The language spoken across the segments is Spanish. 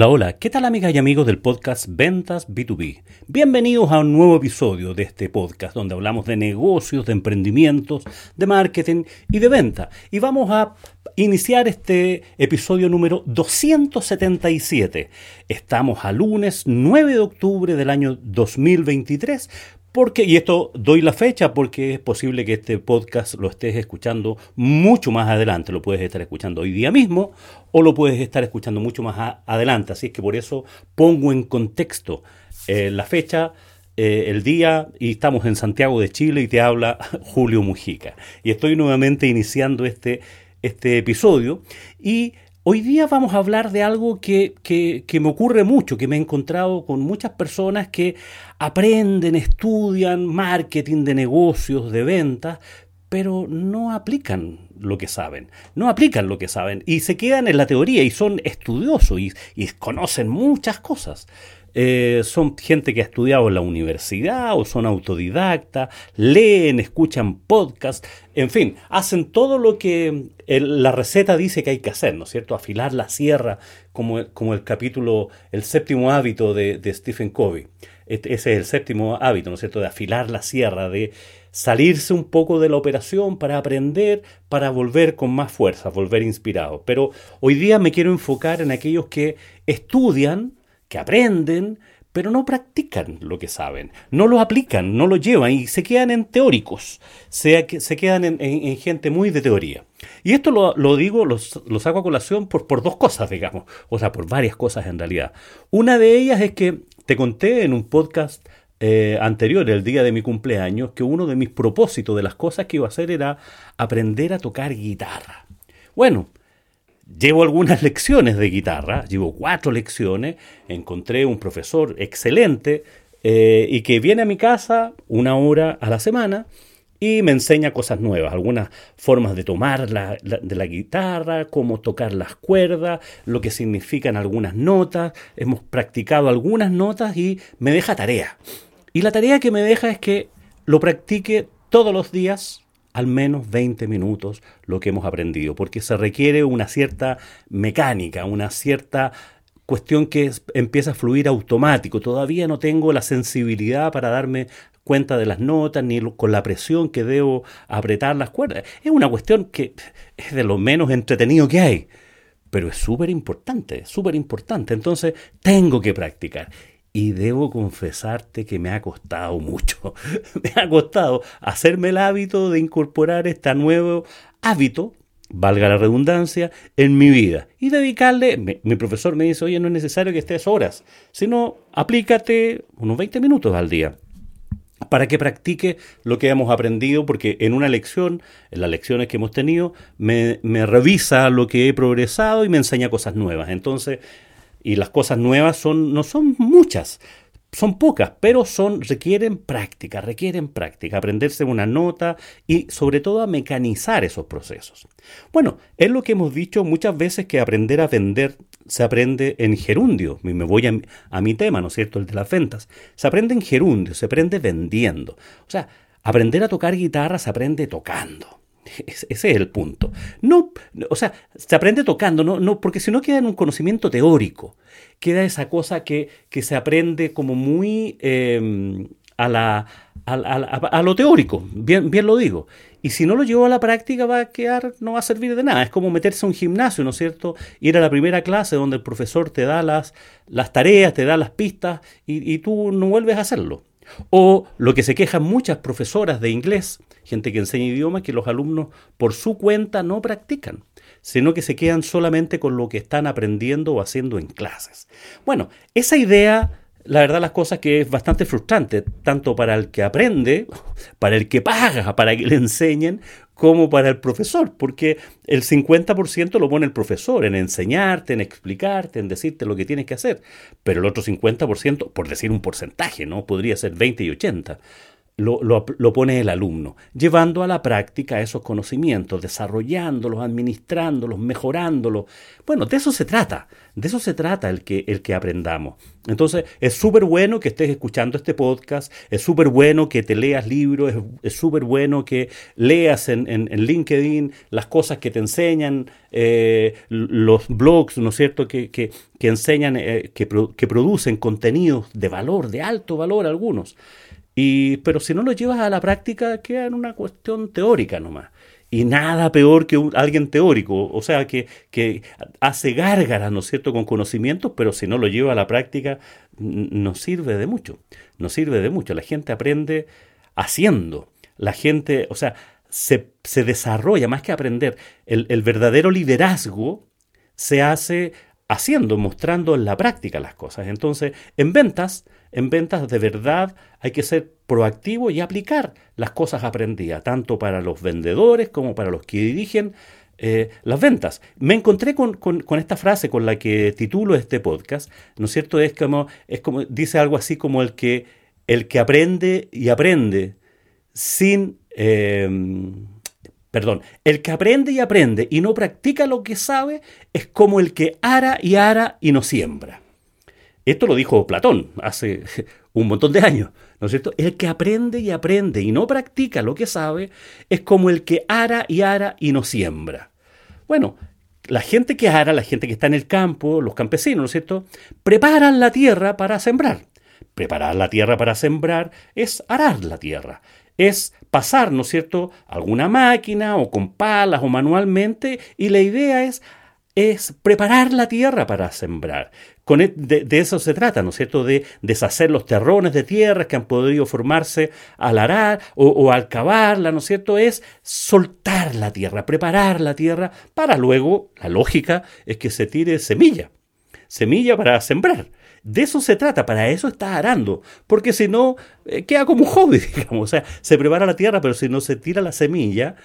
Hola, hola, ¿qué tal amigas y amigos del podcast Ventas B2B? Bienvenidos a un nuevo episodio de este podcast donde hablamos de negocios, de emprendimientos, de marketing y de venta. Y vamos a iniciar este episodio número 277. Estamos a lunes 9 de octubre del año 2023 porque, y esto doy la fecha porque es posible que este podcast lo estés escuchando mucho más adelante. Lo puedes estar escuchando hoy día mismo o lo puedes estar escuchando mucho más adelante. Así es que por eso pongo en contexto eh, la fecha, eh, el día, y estamos en Santiago de Chile y te habla Julio Mujica. Y estoy nuevamente iniciando este, este episodio y Hoy día vamos a hablar de algo que, me ocurre mucho, que me he encontrado con muchas personas que aprenden, estudian marketing de negocios, de ventas, pero no aplican lo que saben, no aplican lo que saben y se quedan en la teoría y son estudiosos y, y conocen muchas cosas. Eh, son gente que ha estudiado en la universidad o son autodidactas, leen, escuchan podcasts, en fin, hacen todo lo que la receta dice que hay que hacer, ¿no es cierto? Afilar la sierra, como, como el capítulo, el séptimo hábito de, de Stephen Covey. Ese es el séptimo hábito, ¿no es cierto?, de afilar la sierra, de salirse un poco de la operación para aprender, para volver con más fuerza, volver inspirado. Pero hoy día me quiero enfocar en aquellos que estudian, que aprenden, pero no practican lo que saben, no lo aplican, no lo llevan y se quedan en teóricos, se, se quedan en, gente muy de teoría. Y esto lo, digo, lo, saco a colación por, por dos cosas, digamos, o sea, por varias cosas en realidad. Una de ellas es que te conté en un podcast eh, anterior, el día de mi cumpleaños, que uno de mis propósitos de las cosas que iba a hacer era aprender a tocar guitarra. Bueno, Llevo algunas lecciones de guitarra, llevo cuatro lecciones, encontré un profesor excelente eh, y que viene a mi casa una hora a la semana y me enseña cosas nuevas, algunas formas de tomar la, de la guitarra, cómo tocar las cuerdas, lo que significan algunas notas, hemos practicado algunas notas y me deja tarea. Y la tarea que me deja es que lo practique todos los días al menos 20 minutos lo que hemos aprendido, porque se requiere una cierta mecánica, una cierta cuestión que empieza a fluir automático. Todavía no tengo la sensibilidad para darme cuenta de las notas ni con la presión que debo apretar las cuerdas. Es una cuestión que es de lo menos entretenido que hay, pero es súper importante, súper importante. Entonces tengo que practicar y debo confesarte que me ha costado mucho. me ha costado hacerme el hábito de incorporar este nuevo hábito, valga la redundancia, en mi vida. Y dedicarle, mi, profesor me dice, oye, no es necesario que estés horas, sino aplícate unos 20 minutos al día para que practique lo que hemos aprendido, porque en una lección, en las lecciones que hemos tenido, me, me revisa lo que he progresado y me enseña cosas nuevas. Entonces, y las cosas nuevas son, no son muchas, son pocas, pero son, requieren práctica, requieren práctica, aprenderse una nota y sobre todo a mecanizar esos procesos. Bueno, es lo que hemos dicho muchas veces que aprender a vender se aprende en gerundio. Me voy a, a mi tema, ¿no es cierto? El de las ventas. Se aprende en gerundio, se aprende vendiendo. O sea, aprender a tocar guitarra se aprende tocando. Ese es el punto. No, o sea, se aprende tocando, no, no, porque si no queda en un conocimiento teórico. Queda esa cosa que, que se aprende como muy em, a, la, a, lo teórico, bien, bien lo digo. Y si no lo llevo a la práctica va a quedar, no va a servir de nada. Es como meterse a un gimnasio, ¿no es cierto? Ir a la primera clase donde el profesor te da las, las tareas, te da las pistas y, y tú no vuelves a hacerlo. O lo que se quejan muchas profesoras de inglés, gente que enseña idiomas, que los alumnos por su cuenta no practican, sino que se quedan solamente con lo que están aprendiendo o haciendo en clases. Bueno, esa idea la verdad las cosas que es bastante frustrante, tanto para el que aprende, para el que paga, para que le enseñen, como para el profesor, porque el 50% lo pone el profesor en enseñarte, en explicarte, en decirte lo que tienes que hacer, pero el otro 50%, por decir un porcentaje, ¿no? Podría ser 20 y 80. Lo, pone el alumno, llevando a la práctica esos conocimientos, desarrollándolos, administrándolos, mejorándolos. Bueno, de eso se trata, de eso se trata el que, el que aprendamos. Entonces, es súper bueno que estés escuchando este podcast, es súper bueno que te leas libros, es súper bueno que leas en, LinkedIn las cosas que te enseñan, eh, los blogs, ¿no es cierto?, que, que, enseñan, eh, que, que producen contenidos de valor, de alto valor algunos. Pero si no lo llevas a la práctica, queda en una cuestión teórica nomás. Y nada peor que alguien teórico, o sea, que, hace gárgaras, ¿no es cierto?, con conocimientos, pero si no lo lleva a la práctica, no sirve de mucho. No sirve de mucho. La gente aprende haciendo. La gente, o sea, se, se desarrolla más que aprender. El, el verdadero liderazgo se hace haciendo, mostrando en la práctica las cosas. Entonces, en ventas, en ventas de verdad hay que ser proactivo y aplicar las cosas aprendidas, tanto para los vendedores como para los que dirigen eh, las ventas. Me encontré con, esta frase con la que titulo este podcast, ¿no es cierto? Es como, es como dice algo así como el que, el que aprende y aprende sin... Em, perdón, el que aprende y aprende y no practica lo que sabe es como el que ara y ara y no siembra. Esto lo dijo Platón hace un montón de años, ¿no es cierto? El que aprende y aprende y no practica lo que sabe es como el que ara y ara y no siembra. Bueno, la gente que ara, la gente que está en el campo, los campesinos, ¿no es cierto? Preparan la tierra para sembrar. Preparar la tierra para sembrar es arar la tierra, es pasar, ¿no es cierto?, alguna máquina o con palas o manualmente y la idea es es preparar la tierra para sembrar. Con e, de, eso se trata, ¿no es cierto? De deshacer los terrones de tierra que han podido formarse al arar o, al cavarla, ¿no es cierto? Es soltar la tierra, preparar la tierra para luego, la lógica es que se tire semilla, semilla para sembrar. De eso se trata, para eso está arando, porque si no, eh, queda como un hobby, digamos. O sea, se prepara la tierra, pero si no se tira la semilla,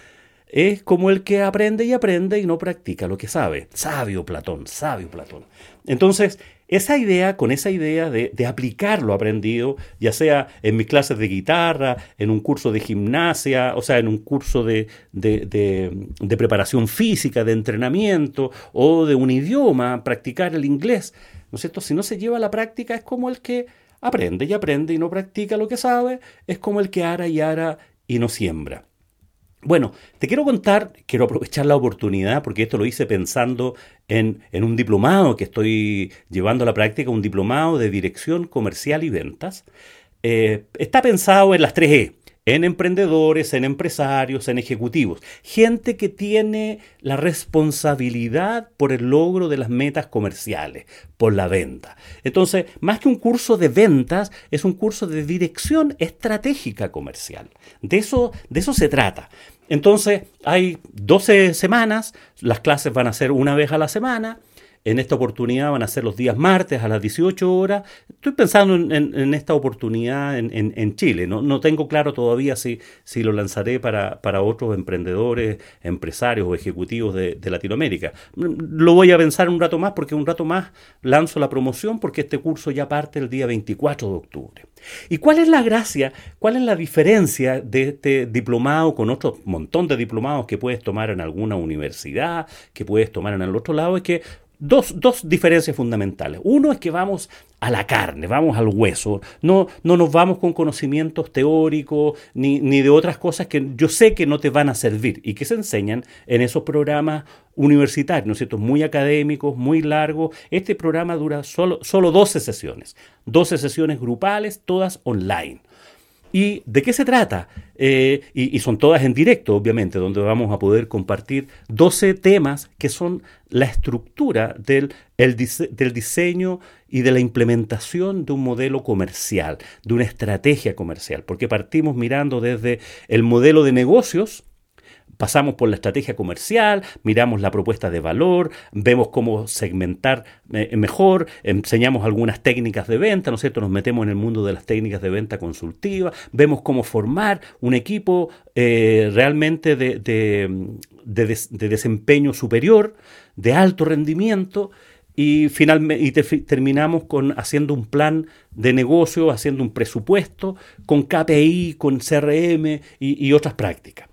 es como el que aprende y aprende y no practica lo que sabe. Sabio Platón, sabio Platón. Entonces, esa idea, con esa idea de, aplicar lo aprendido, ya sea en mis clases de guitarra, en un curso de gimnasia, o sea, en un curso de, de preparación física, de entrenamiento, o de un idioma, practicar el inglés, ¿no? Si no se lleva a la práctica, es como el que aprende y aprende y no practica lo que sabe, es como el que ara y ara y no siembra. Bueno, te quiero contar, quiero aprovechar la oportunidad, porque esto lo hice pensando en, un diplomado que estoy llevando a la práctica, un diplomado de dirección comercial y ventas. Eh, está pensado en las tres E, en emprendedores, en empresarios, en ejecutivos, gente que tiene la responsabilidad por el logro de las metas comerciales, por la venta. Entonces, más que un curso de ventas, es un curso de dirección estratégica comercial. De eso, de eso se trata. Entonces, hay 12 semanas, las clases van a ser una vez a la semana, en esta oportunidad van a ser los días martes a las 18 horas. Estoy pensando en, esta oportunidad en, Chile. No, tengo claro todavía si, si lo lanzaré para, para, otros emprendedores, empresarios o ejecutivos de, Latinoamérica. Lo voy a pensar un rato más porque un rato más lanzo la promoción porque este curso ya parte el día 24 de octubre. ¿Y cuál es la gracia, cuál es la diferencia de este diplomado con otro montón de diplomados que puedes tomar en alguna universidad, que puedes tomar en el otro lado? Es que Dos, dos, diferencias fundamentales. Uno es que vamos a la carne, vamos al hueso. No, no nos vamos con conocimientos teóricos ni, ni, de otras cosas que yo sé que no te van a servir y que se enseñan en esos programas universitarios, ¿no es cierto? Muy académicos, muy largos. Este programa dura solo, solo 12 sesiones. 12 sesiones grupales, todas online. ¿Y de qué se trata? Eh, y, son todas en directo, obviamente, donde vamos a poder compartir 12 temas que son la estructura del, del diseño y de la implementación de un modelo comercial, de una estrategia comercial, porque partimos mirando desde el modelo de negocios, pasamos por la estrategia comercial, miramos la propuesta de valor, vemos cómo segmentar eh, mejor, enseñamos algunas técnicas de venta, ¿no es cierto? Nos metemos en el mundo de las técnicas de venta consultiva, vemos cómo formar un equipo eh, realmente de, de desempeño superior, de alto rendimiento, y, finalmente, y terminamos con haciendo un plan de negocio, haciendo un presupuesto con KPI, con CRM y, otras prácticas.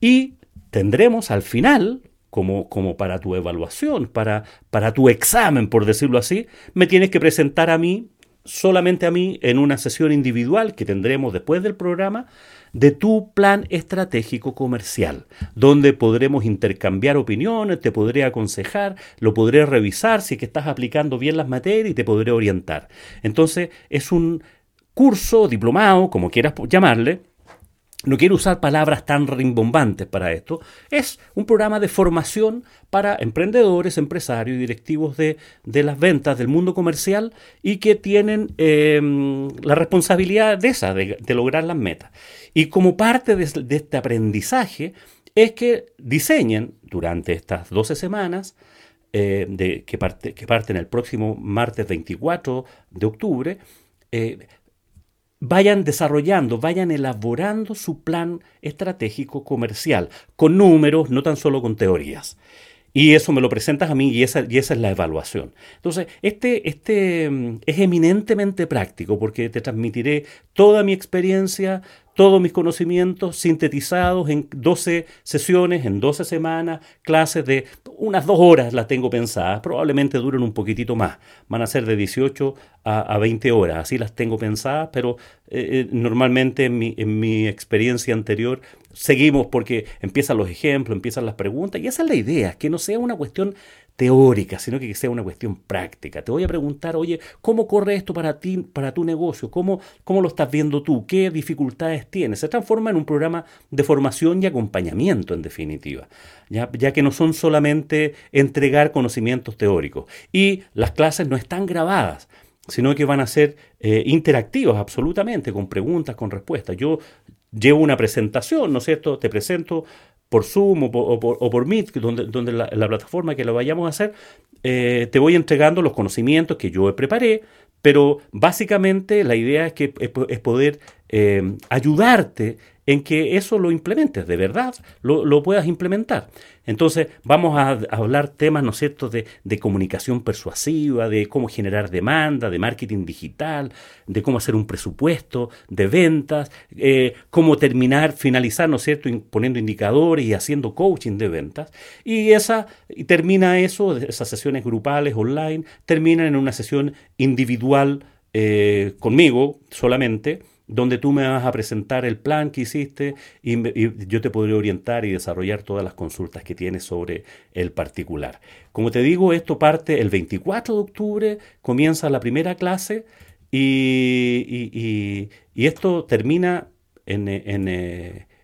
Y tendremos al final, como, para tu evaluación, para, para tu examen, por decirlo así, me tienes que presentar a mí, solamente a mí, en una sesión individual que tendremos después del programa, de tu plan estratégico comercial, donde podremos intercambiar opiniones, te podré aconsejar, lo podré revisar si es que estás aplicando bien las materias y te podré orientar. Entonces, es un curso, diplomado, como quieras llamarle, no quiero usar palabras tan rimbombantes para esto, es un programa de formación para emprendedores, empresarios y directivos de, las ventas del mundo comercial y que tienen em, la responsabilidad de esa, de, lograr las metas. Y como parte de, este aprendizaje es que diseñen durante estas 12 semanas, eh, de, que, parte, que parten el próximo martes 24 de octubre, eh, vayan desarrollando, vayan elaborando su plan estratégico comercial, con números, no tan solo con teorías. Y eso me lo presentas a mí y esa, y esa es la evaluación. Entonces, este, este mm, es eminentemente práctico porque te transmitiré toda mi experiencia, todos mis conocimientos sintetizados en 12 sesiones, en 12 semanas, clases de unas dos horas las tengo pensadas, probablemente duren un poquitito más, van a ser de 18 a, 20 horas, así las tengo pensadas, pero eh, eh, normalmente en mi, en mi experiencia anterior seguimos porque empiezan los ejemplos, empiezan las preguntas, y esa es la idea, que no sea una cuestión teórica, sino que sea una cuestión práctica. Te voy a preguntar, oye, ¿cómo corre esto para ti, para tu negocio? ¿Cómo, cómo lo estás viendo tú? ¿Qué dificultades tienes? Se transforma en un programa de formación y acompañamiento, en definitiva, ya, que no son solamente entregar conocimientos teóricos. Y las clases no están grabadas sino que van a ser eh, interactivas absolutamente, con preguntas, con respuestas. Yo llevo una presentación, ¿no es cierto? Te presento por Zoom o por, o por, Meet, donde, donde la, plataforma que lo vayamos a hacer, eh, te voy entregando los conocimientos que yo preparé, pero básicamente la idea es que es poder eh, ayudarte en que eso lo implementes, de verdad lo, puedas implementar. Entonces vamos a, hablar temas, ¿no es cierto?, de, comunicación persuasiva, de cómo generar demanda, de marketing digital, de cómo hacer un presupuesto, de ventas, eh, cómo terminar, finalizar, ¿no es cierto?, poniendo indicadores y haciendo coaching de ventas. Y, esa, y termina eso, esas sesiones grupales online, terminan en una sesión individual eh, conmigo solamente, donde tú me vas a presentar el plan que hiciste y, yo te podré orientar y desarrollar todas las consultas que tienes sobre el particular. Como te digo, esto parte el 24 de octubre, comienza la primera clase y, esto termina en, en,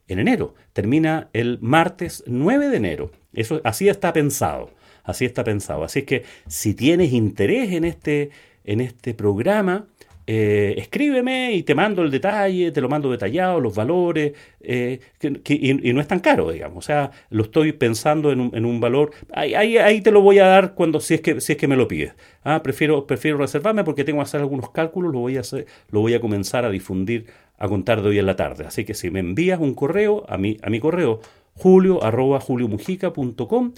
enero, termina el martes 9 de enero. Eso, así está pensado, así está pensado. Así que si tienes interés en este, en este programa, eh, escríbeme y te mando el detalle, te lo mando detallado, los valores, eh, y, no es tan caro, digamos. O sea, lo estoy pensando en un, valor. Ahí, ahí, te lo voy a dar cuando si es que, si es que me lo pides. Ah, prefiero, prefiero reservarme porque tengo que hacer algunos cálculos, lo voy a hacer, lo voy a comenzar a difundir a contar de hoy en la tarde. Así que si me envías un correo a mi, a mi correo julio arroba juliomujica.com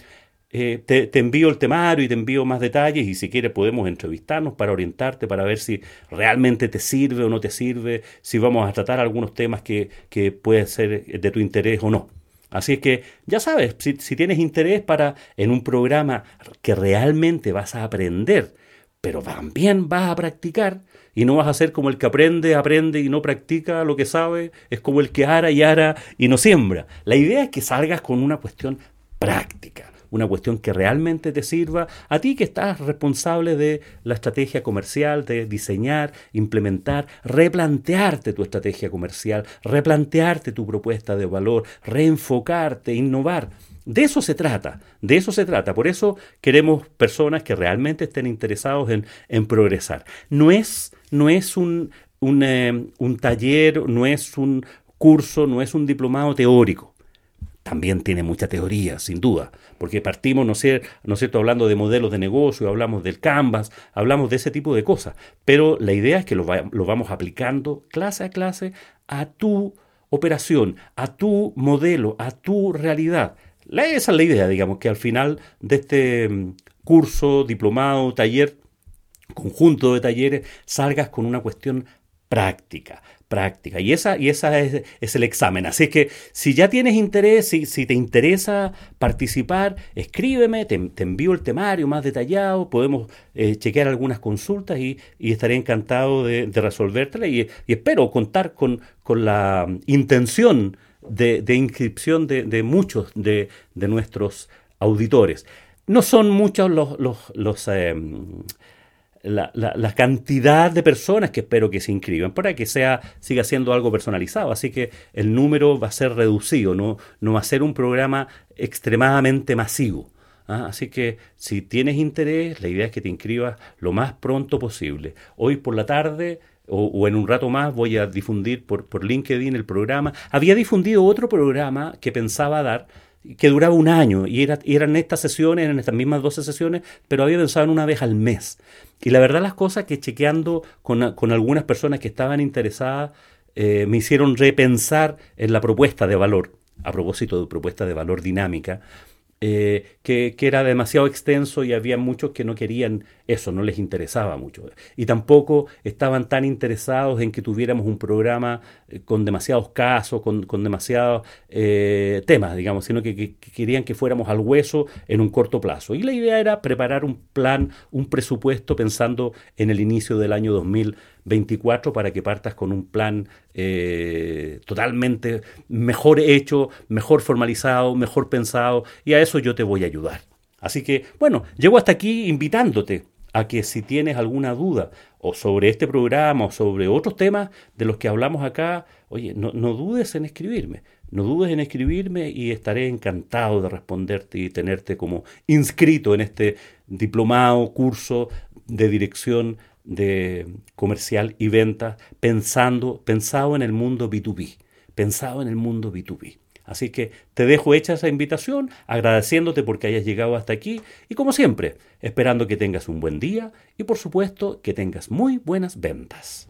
eh, te, envío el temario y te envío más detalles y si quieres podemos entrevistarnos para orientarte, para ver si realmente te sirve o no te sirve, si vamos a tratar algunos temas que, que pueden ser de tu interés o no. Así es que ya sabes, si, si tienes interés para en un programa que realmente vas a aprender, pero también vas a practicar y no vas a ser como el que aprende, aprende y no practica lo que sabe, es como el que ara y ara y no siembra. La idea es que salgas con una cuestión práctica una cuestión que realmente te sirva a ti que estás responsable de la estrategia comercial, de diseñar, implementar, replantearte tu estrategia comercial, replantearte tu propuesta de valor, reenfocarte, innovar. De eso se trata, de eso se trata. Por eso queremos personas que realmente estén interesados en, progresar. No es, no es un, un, eh, un taller, no es un curso, no es un diplomado teórico también tiene mucha teoría, sin duda, porque partimos, no no sé, hablando de modelos de negocio, hablamos del Canvas, hablamos de ese tipo de cosas, pero la idea es que lo, vamos aplicando clase a clase a tu operación, a tu modelo, a tu realidad. Esa es la idea, digamos, que al final de este, curso, diplomado, taller, conjunto de talleres, salgas con una cuestión práctica, práctica. Y esa, y esa es, el examen. Así que si ya tienes interés, si, si te interesa participar, escríbeme, te, envío el temario más detallado, podemos eh, chequear algunas consultas y, estaré encantado de, resolvértela y, espero contar con, con la intención de, inscripción de, muchos de, nuestros auditores. No son muchos los, los, em, la, cantidad de personas que espero que se inscriban para que sea, siga siendo algo personalizado. Así que el número va a ser reducido, no, no va a ser un programa extremadamente masivo. ¿ah? Así que si tienes interés, la idea es que te inscribas lo más pronto posible. Hoy por la tarde o, en un rato más voy a difundir por, por LinkedIn el programa. Había difundido otro programa que pensaba dar que duraba un año y, era, eran estas sesiones, en estas mismas 12 sesiones, pero había pensado en una vez al mes. Y la verdad las cosas que chequeando con, algunas personas que estaban interesadas eh, me hicieron repensar en la propuesta de valor, a propósito de propuesta de valor dinámica, eh, que, era demasiado extenso y había muchos que no querían eso, no les interesaba mucho. Y tampoco estaban tan interesados en que tuviéramos un programa eh, con demasiados casos, con, demasiados eh, temas, digamos, sino que, querían que fuéramos al hueso en un corto plazo. Y la idea era preparar un plan, un presupuesto pensando en el inicio del año 2024 para que partas con un plan eh, totalmente mejor hecho, mejor formalizado, mejor pensado, y a eso yo te voy a ayudar. Así que, bueno, llego hasta aquí invitándote a que si tienes alguna duda o sobre este programa o sobre otros temas de los que hablamos acá, oye, no, dudes en escribirme. No dudes en escribirme y estaré encantado de responderte y tenerte como inscrito en este diplomado, curso de dirección de comercial y ventas, pensando, pensado en el mundo B2B, pensado en el mundo B2B. Así que te dejo hecha esa invitación, agradeciéndote porque hayas llegado hasta aquí y como siempre, esperando que tengas un buen día y por supuesto que tengas muy buenas ventas.